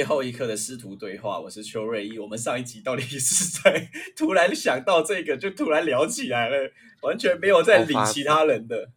最后一刻的师徒对话，我是邱瑞一。我们上一集到底是在突然想到这个，就突然聊起来了，完全没有在理其他人的，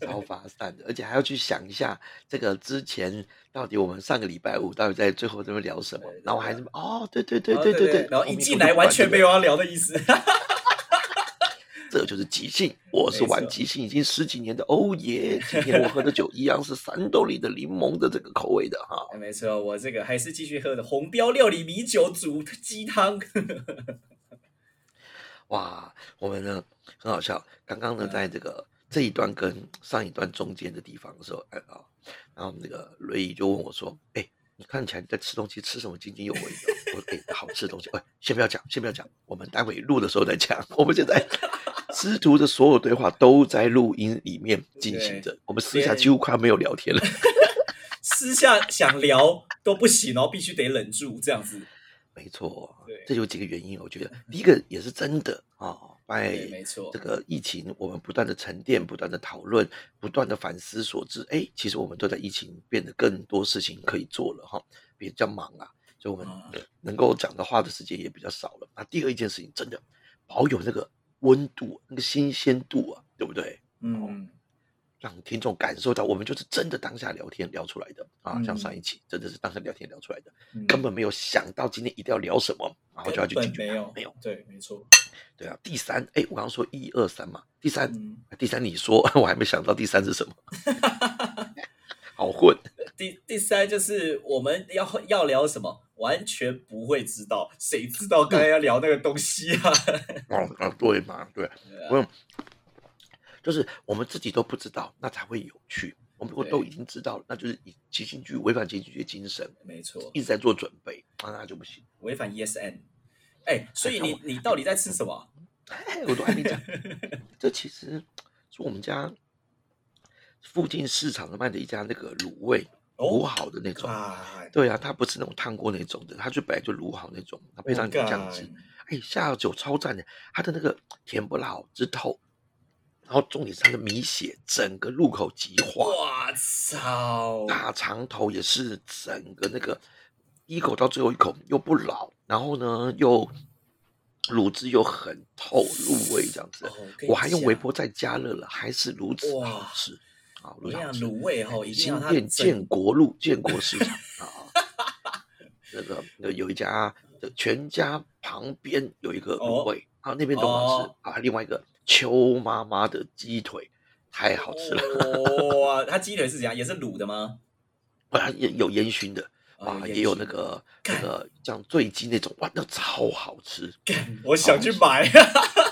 超发散的，而且还要去想一下这个之前到底我们上个礼拜五到底在最后这边聊什么，然后还是哦，对对对对对对，然后一进来完全没有要聊的意思。这就是即兴，我是玩即兴已经十几年的欧耶。今天我喝的酒一样是三豆里的柠檬的这个口味的哈。没错，我这个还是继续喝的红标料理米酒煮鸡汤。哇，我们呢很好笑，刚刚呢在这个这一段跟上一段中间的地方的时候，哎啊，然后那个瑞姨就问我说：“哎。”你看起来你在吃东西，吃什么津津有味的？我给好吃的东西。喂，先不要讲，先不要讲，我们待会录的时候再讲。我们现在师徒的所有对话都在录音里面进行着，我们私下几乎快没有聊天了。私下想聊都不行哦，必须得忍住这样子。没错，这有几个原因。我觉得第一个也是真的啊，拜没错，这个疫情我们不断的沉淀，不断的讨论，不断的反思所致。哎，其实我们都在疫情变得更多事情可以做了哈，比较忙啊，所以我们能够讲的话的时间也比较少了。那第二一件事情，真的保有那个温度，那个新鲜度啊，对不对？嗯。让听众感受到，我们就是真的当下聊天聊出来的啊！像上一期真的是当下聊天聊出来的，根本没有想到今天一定要聊什么，然后就要去解决。没有，没有，对，没错，对啊。第三，哎，我刚刚说一二三嘛，第三，第三，你说，我还没想到第三是什么，好混。第第三就是我们要要聊什么，完全不会知道，谁知道刚才要聊那个东西啊？哦啊，对嘛，对，不用。就是我们自己都不知道，那才会有趣。我们如果都已经知道了，那就是以即兴剧违反即兴剧的精神，没错，一直在做准备，那就不行。违反 ESN，哎，所以你你到底在吃什么？我都还没讲。这其实是我们家附近市场卖的一家那个卤味，卤好的那种。对啊，它不是那种烫过那种的，它就本来就卤好那种，它配上点酱汁，哎，下酒超赞的。它的那个甜不辣，之透。然后重点是它的米血，整个入口即化。我操！大肠头也是整个那个一口到最后一口又不老，然后呢又卤汁又很透入味，这样子。我还用微波再加热了，还是如此好吃。好，卤味哈，新店建国路建国市场啊。那个那有一家的全家旁边有一个卤味啊，那边都好吃啊。另外一个。邱妈妈的鸡腿太好吃了哇！它鸡腿是怎样？也是卤的吗？啊，也有烟熏的啊，也有那个那个像醉鸡那种哇，那超好吃！我想去买，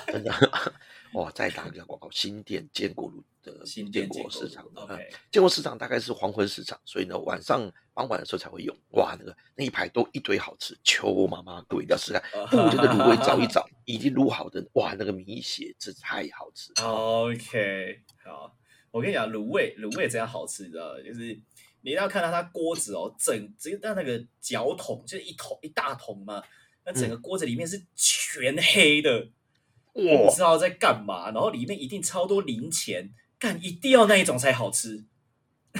真的 哇！再打一个广告，新店建国路。的新建国市场的，建国市场大概是黄昏市场，所以呢晚上傍晚的时候才会用。哇，那个那一排都一堆好吃，求妈妈各位一定要试看。附近的卤味 找一找，已经卤好的，哇，那个米血这太好吃。OK，好，我跟你讲，卤味卤味怎样好吃，你知道就是你要看到它锅子哦，整直接到那个脚桶，就是一桶一大桶嘛，那整个锅子里面是全黑的，我不知道在干嘛，然后里面一定超多零钱。但一定要那一种才好吃。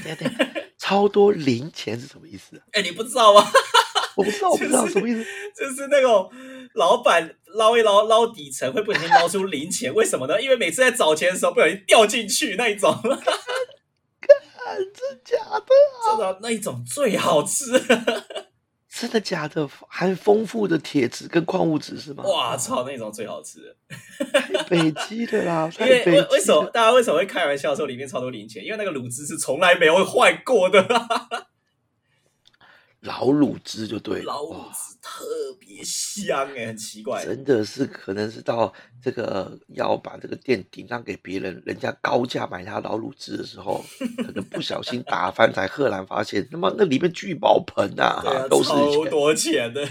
对对，超多零钱是什么意思？哎，你不知道吗？我不知道，我不知道什么意思。就是那种老板捞一捞捞底层，会不小心捞出零钱，为什么呢？因为每次在找钱的时候不小心掉进去那一种。真假的？真的那一种最好吃。真的假的？含丰富的铁质跟矿物质是吗？哇操，那种最好吃。北极的啦，因为为为什么大家为什么会开玩笑说里面超多零钱？因为那个卤汁是从来没有坏过的。老卤汁就对，老卤汁特别香哎，很奇怪，真的是可能是到这个要把这个店顶让给别人，人家高价买他老卤汁的时候，可能不小心打翻，才赫然发现，他妈那里面聚宝盆啊，都是超多钱的，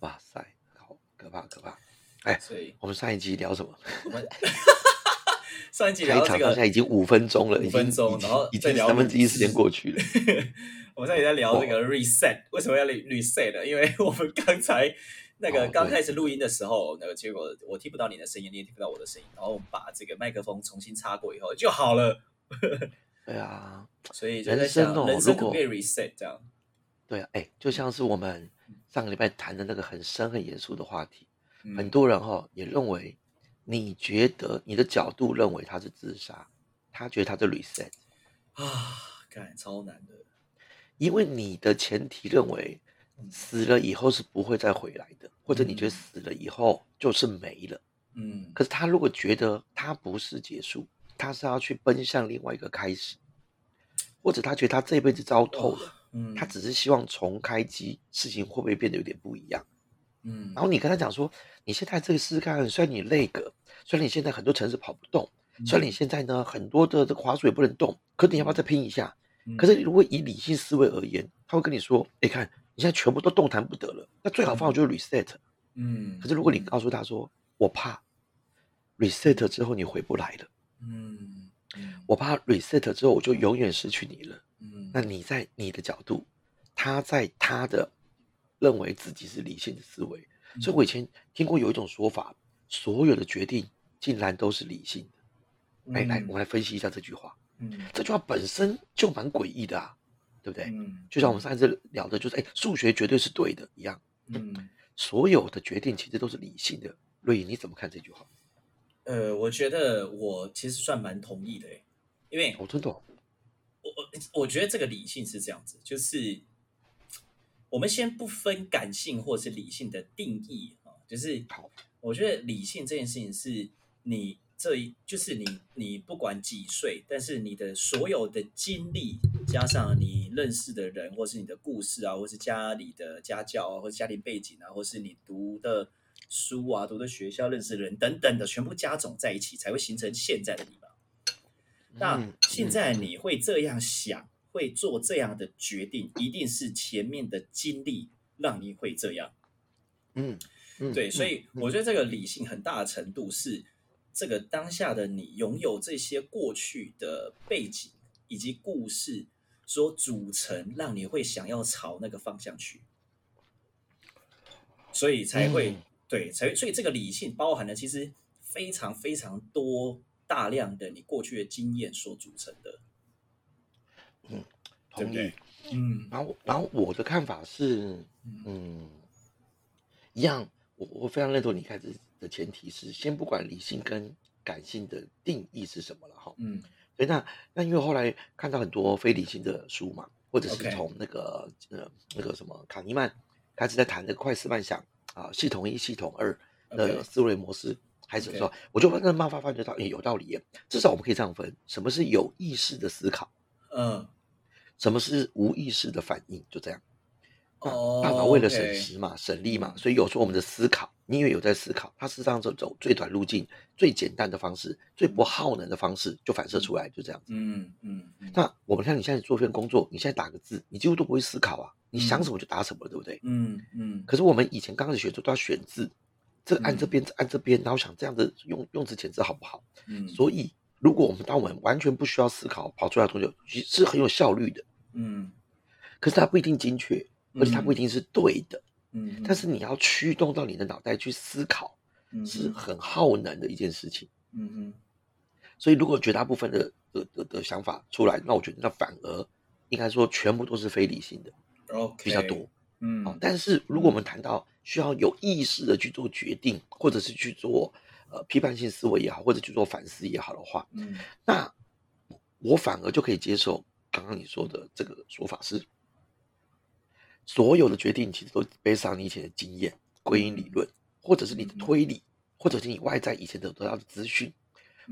哇塞，好可怕可怕！哎，我们上一集聊什么？上一集聊这个，现在已经五分钟了，五分钟，然后已经三分之一时间过去了。我们现在在聊这个 reset，为什么要 reset？因为我们刚才那个刚开始录音的时候，那个结果我听不到你的声音，你也听不到我的声音，然后把这个麦克风重新插过以后就好了。对啊，所以人生想，哦如果人生可以 reset 这样？对啊，哎，就像是我们上个礼拜谈的那个很深很严肃的话题，嗯很多人哈、也认为，你觉得你的角度认为他是自杀，他觉得他是 reset，啊，干超难的。因为你的前提认为死了以后是不会再回来的，或者你觉得死了以后就是没了。嗯可是他如果觉得他不是结束，他是要去奔向另外一个开始，或者他觉得他这辈子糟透了，嗯，他只是希望重开机，事情会不会变得有点不一样？嗯，然后你跟他讲说，你现在这个试试看，虽然你累个，虽然你现在很多城市跑不动，嗯虽然你现在呢很多的这个滑鼠也不能动，可你要不要再拼一下？嗯可是如果以理性思维而言，他会跟你说，哎，看你现在全部都动弹不得了，那最好方法就是 reset。嗯，可是如果你告诉他说，我怕 reset 之后你回不来了，嗯嗯。我怕 reset 之后我就永远失去你了。嗯，那你在你的角度，他在他的认为自己是理性的思维，嗯所以我以前听过有一种说法，所有的决定竟然都是理性的。哎，来，我们来分析一下这句话。嗯这句话本身就蛮诡异的啊，对不对？嗯，就像我们上一次聊的，就是哎，数学绝对是对的一样，嗯 所有的决定其实都是理性的。瑞颖，你怎么看这句话？呃，我觉得我其实算蛮同意的诶，因为我真的哦，我我我觉得这个理性是这样子，就是我们先不分感性或是理性的定义啊，就是我觉得理性这件事情是你这一就是你你不管几岁，但是你的所有的经历加上你认识的人，或是你的故事啊，或是家里的家教啊，或是家庭背景啊，或是你读的书啊、读的学校、认识的人等等的，全部加总在一起，才会形成现在的你吧。那嗯现在你会这样想，会做这样的决定，一定是前面的经历让你会这样。嗯嗯，对，嗯所以我觉得这个理性很大的程度是这个当下的你拥有这些过去的背景以及故事所组成，让你会想要朝那个方向去，所以才会、嗯对，才所以这个理性包含了其实非常非常多大量的你过去的经验所组成的。对同意。嗯然后，然后我的看法是，嗯嗯，一样，我我非常认同你开始的前提是，先不管理性跟感性的定义是什么了哈。嗯所以那那因为后来看到很多非理性的书嘛，或者是从那个呃那个什么卡尼曼开始在谈那个快思慢想啊，系统一、系统二的思维模式。开始的时候我就慢慢慢慢发觉到，诶，有道理耶。至少我们可以这样分：什么是有意识的思考，嗯什么是无意识的反应，就这样。那哦大脑为了省时嘛、省力嘛，嗯所以有时候我们的思考，你以为有在思考，它事实上是走最短路径、最简单的方式、最不耗能的方式，就反射出来，就这样子。嗯嗯嗯那我们看你现在做一份工作，你现在打个字，你几乎都不会思考啊，你想什么就打什么，对不对？嗯嗯可是我们以前刚开始学的时候都要选字，这个按这嗯边，这按这边，然后想这样子用用词遣字好不好？嗯，所以，如果我们当我们完全不需要思考，跑出来的东西其实是很有效率的，嗯。可是它不一定精确，而且它不一定是对的。嗯，但是你要驱动到你的脑袋去思考，嗯是很耗能的一件事情。嗯嗯。所以，如果绝大部分的的的的想法出来，那我觉得那反而应该说全部都是非理性的比较多。嗯。哦，但是如果我们谈到需要有意识的去做决定，或者是去做呃批判性思维也好，或者去做反思也好的话，嗯。那我反而就可以接受刚刚你说的这个说法是，所有的决定其实都 based on 你以前的经验、归因理论，或者是你的推理，或者是你外在以前得得到的资讯，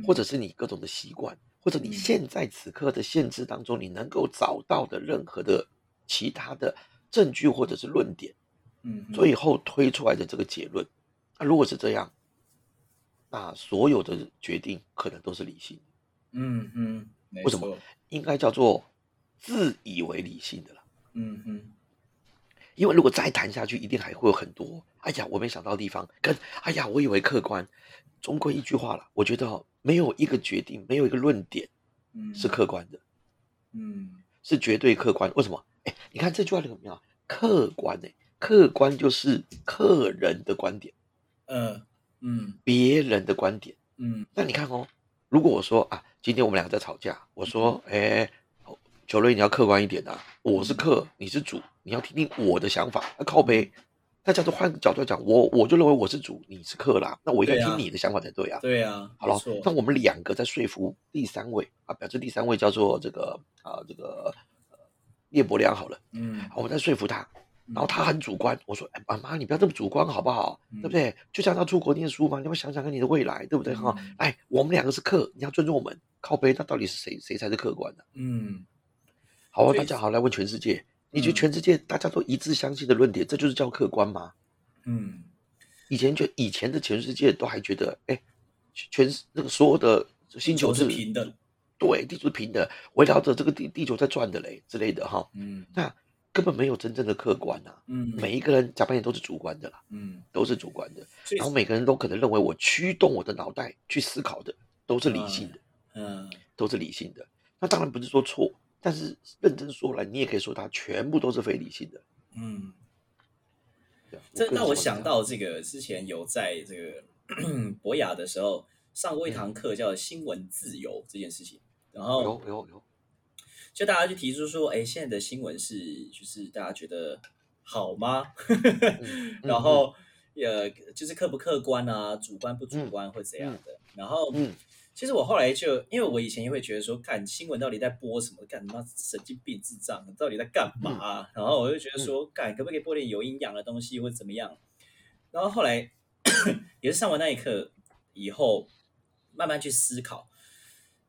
或者是你各种的习惯，或者你嗯。现在此刻的限制当中，你能够找到的任何的其他的证据或者是论点，嗯，最后推出来的这个结论。那如果是这样，那所有的决定可能都是理性的。嗯嗯，没为什么？应该叫做自以为理性的了。嗯嗯因为如果再谈下去，一定还会有很多哎呀，我没想到地方，跟哎呀，我以为客观。终归一句话了，我觉得哦，没有一个决定，没有一个论点嗯是客观的，嗯是绝对客观。为什么？哎，你看这句话有没有？客观呢？客观就是客人的观点，呃嗯别人的观点。嗯那你看哦，如果我说啊，今天我们两个在吵架，我说，哎，九瑞你要客观一点啊，我是客，你是主，你要听听我的想法。那靠背，大家都换个角度讲，我我就认为我是主，你是客啦，那我应该听你的想法才对啊。对啊，好了，那我们两个在说服第三位啊，表示第三位叫做这个啊，这个叶伯良好了，嗯，我们在说服他。然后他很主观，我说：“哎，妈妈，你不要这么主观好不好？对不对？就像他出国念书嘛，你要想想看你的未来，对不对？哈，哎，我们两个是客，你要尊重我们。靠背，那到底是谁谁才是客观的？嗯，好啊，大家好，来问全世界，你觉得全世界大家都一致相信的论点，这就是叫客观吗？嗯，以前就以前的全世界都还觉得，哎，全那个所有的星球是平的，对，地球是平的，围绕着这个地地球在转的嘞之类的哈。嗯，那。根本没有真正的客观呐，嗯，每一个人假扮演都是主观的啦，嗯，都是主观的，然后每个人都可能认为我驱动我的脑袋去思考的都是理性的，嗯，都是理性的。那当然不是说错，但是认真说来，你也可以说它全部都是非理性的，嗯。这让我想到这个之前有在这个博雅的时候上过一堂课，叫新闻自由这件事情，然后有有有。就大家就提出说，哎，现在的新闻是就是大家觉得好吗？然后呃，就是客不客观啊，主观不主观或怎样的？然后，嗯，其实我后来就因为我以前也会觉得说，看新闻到底在播什么，干什么神经病智障，到底在干嘛？然后我就觉得说，干可不可以播点有营养的东西，或者怎么样？然后后来 也是上完那一课以后，慢慢去思考。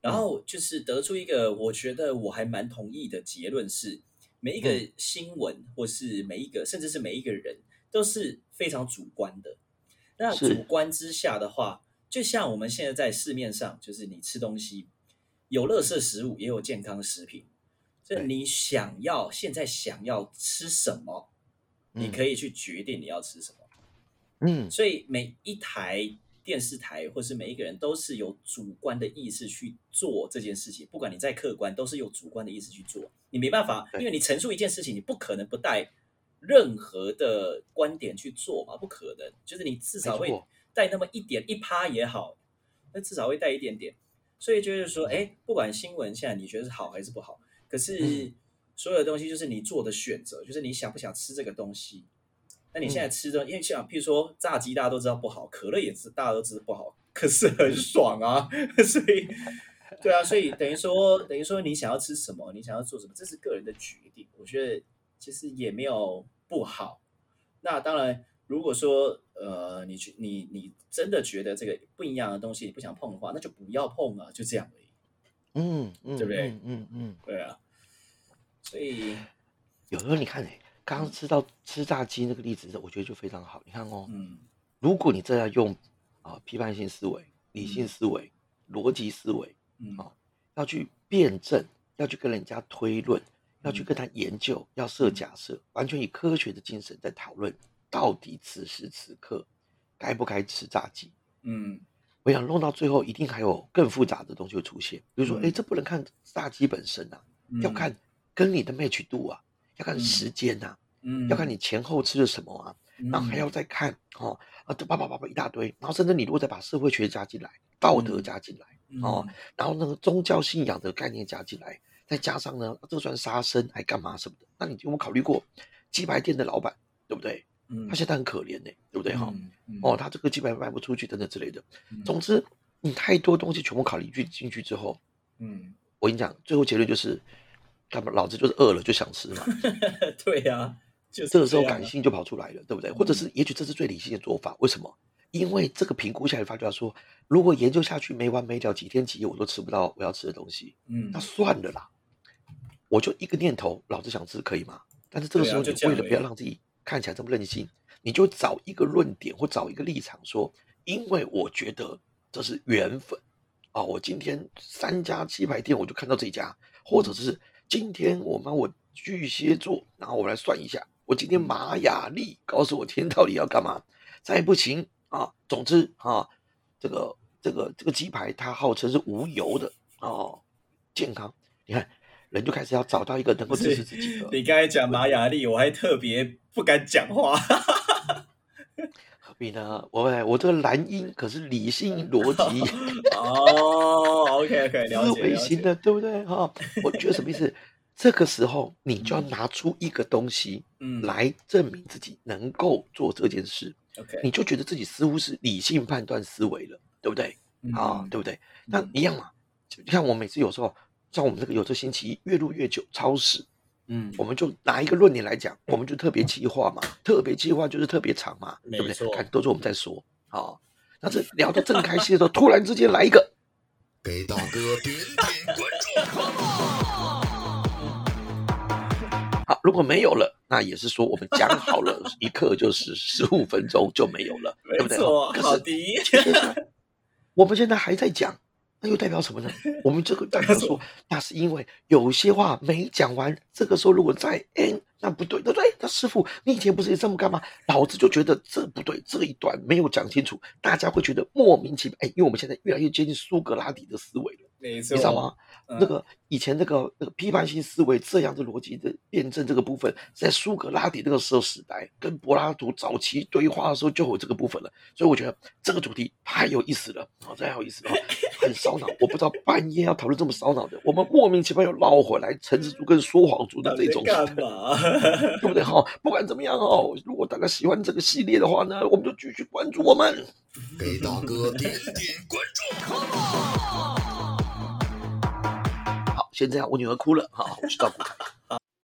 然后就是得出一个我觉得我还蛮同意的结论是，每一个新闻或是每一个甚至是每一个人都是非常主观的。那主观之下的话，就像我们现在在市面上，就是你吃东西有乐色食物，也有健康食品。就你想要现在想要吃什么，你可以去决定你要吃什么。嗯，所以每一台。电视台或是每一个人都是有主观的意识去做这件事情，不管你再客观，都是有主观的意识去做。你没办法，因为你陈述一件事情，你不可能不带任何的观点去做嘛，不可能。就是你至少会带那么一点一趴也好，那至少会带一点点。所以就是说，哎，不管新闻现在你觉得是好还是不好，可是所有的东西就是你做的选择，就是你想不想吃这个东西。那你现在吃的，因为像譬如说炸鸡，大家都知道不好，可乐也是大家都知道不好，可是很爽啊，所以，对啊，所以等于说，等于说你想要吃什么，你想要做什么，这是个人的决定。我觉得其实也没有不好。那当然，如果说呃，你去你你真的觉得这个不一样的东西你不想碰的话，那就不要碰啊，就这样而已。嗯嗯，对不对？嗯嗯，对啊。所以有时候你看哎。刚刚吃到吃炸鸡那个例子，我觉得就非常好。你看哦，嗯，如果你这样用啊批判性思维、理性思维、逻辑思维，嗯啊，要去辩证，要去跟人家推论，要去跟他研究，要设假设，完全以科学的精神在讨论，到底此时此刻该不该吃炸鸡？嗯，我想弄到最后，一定还有更复杂的东西会出现。比如说，哎，这不能看炸鸡本身啊，要看跟你的 match 度啊。要看时间呐，嗯，要看你前后吃了什么啊，然后还要再看哦，啊，这叭叭叭叭一大堆，然后甚至你如果再把社会学加进来，道德加进来，哦，然后那个宗教信仰的概念加进来，再加上呢，这算杀生还干嘛什么的？那你有没有考虑过鸡排店的老板，对不对？嗯，他现在很可怜呢，对不对哈？哦，他这个鸡排卖不出去等等之类的。总之，你太多东西全部考虑进进去之后，嗯，我跟你讲，最后结论就是。他们老子就是饿了就想吃嘛，对呀，就这个时候感性就跑出来了，对不对？或者是也许这是最理性的做法，为什么？因为这个评估下来发觉说，如果研究下去没完没了，几天几夜我都吃不到我要吃的东西，嗯，那算了啦，我就一个念头，老子想吃可以吗？但是这个时候你为了不要让自己看起来这么任性，你就找一个论点或找一个立场说，因为我觉得这是缘分啊，我今天三家鸡排店我就看到这家，或者是。今天我帮我巨蟹座，然后我来算一下，我今天玛雅历告诉我今天到底要干嘛？再不行啊，总之啊，这个这个这个鸡排它号称是无油的哦，健康。你看人就开始要找到一个能够支持自己的。你刚才讲玛雅历，我还特别不敢讲话。比呢，我我这个蓝音可是理性逻辑哦，OK OK，了思解了解。维型的，对不对？哈，我觉得什么意思？这个时候你就要拿出一个东西嗯。来证明自己能够做这件事，，OK，你就觉得自己似乎是理性判断思维了，对不对？啊，嗯对不对？那一样嘛，就你看我每次有时候，像我们这个有这星期一越录越久，超时，嗯，我们就拿一个论点来讲，我们就特别计划嘛，特别计划就是特别长嘛，对不对？看都是我们在说，好，那这聊得正开心的时候，突然之间来一个，给大哥点点关注。好，如果没有了，那也是说我们讲好了，一刻就是十五分钟就没有了，对不对？可是好的，我们现在还在讲，那又代表什么呢？我们这个 代表说，那是因为有些话没讲完，这个时候如果再 n，那不对，对不对？那师傅，你以前不是也这么干吗？老子就觉得这不对，这一段没有讲清楚，大家会觉得莫名其妙。哎，因为我们现在越来越接近苏格拉底的思维了。你知道吗？嗯那个以前那个那个批判性思维这样的逻辑的辩证这个部分，在苏格拉底那个时候时代，跟柏拉图早期对话的时候就有这个部分了。所以我觉得这个主题太有意思了，好、太有意思了，很烧脑。我不知道半夜要讨论这么烧脑的，我们莫名其妙又绕回来陈世族跟说谎族的到底这种，在干嘛？对不对？哈、不管怎么样哦，如果大家喜欢这个系列的话呢，我们就继续关注我们。给大哥点点关注。先这样，我女儿哭了，好，我去照顾她。